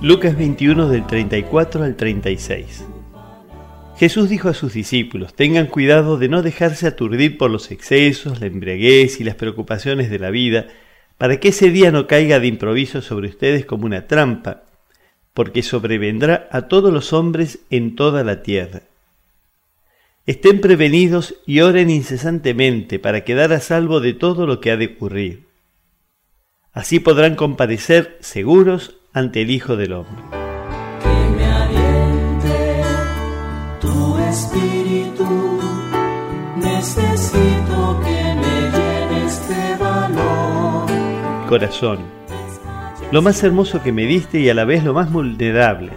Lucas 21 del 34 al 36. Jesús dijo a sus discípulos, tengan cuidado de no dejarse aturdir por los excesos, la embriaguez y las preocupaciones de la vida, para que ese día no caiga de improviso sobre ustedes como una trampa, porque sobrevendrá a todos los hombres en toda la tierra. Estén prevenidos y oren incesantemente para quedar a salvo de todo lo que ha de ocurrir. Así podrán comparecer seguros ante el Hijo del Hombre. Que me aliente tu espíritu, necesito que me llenes de valor. Corazón, lo más hermoso que me diste y a la vez lo más vulnerable.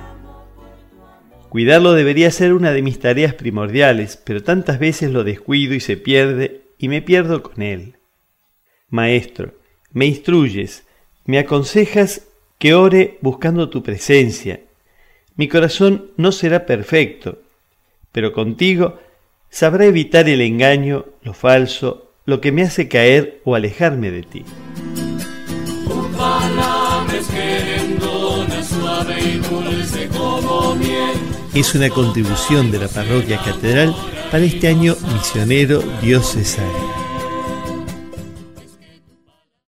Cuidarlo debería ser una de mis tareas primordiales, pero tantas veces lo descuido y se pierde y me pierdo con él. Maestro, me instruyes, me aconsejas que ore buscando tu presencia. Mi corazón no será perfecto, pero contigo sabrá evitar el engaño, lo falso, lo que me hace caer o alejarme de ti. Es una contribución de la parroquia catedral para este año misionero diocesano.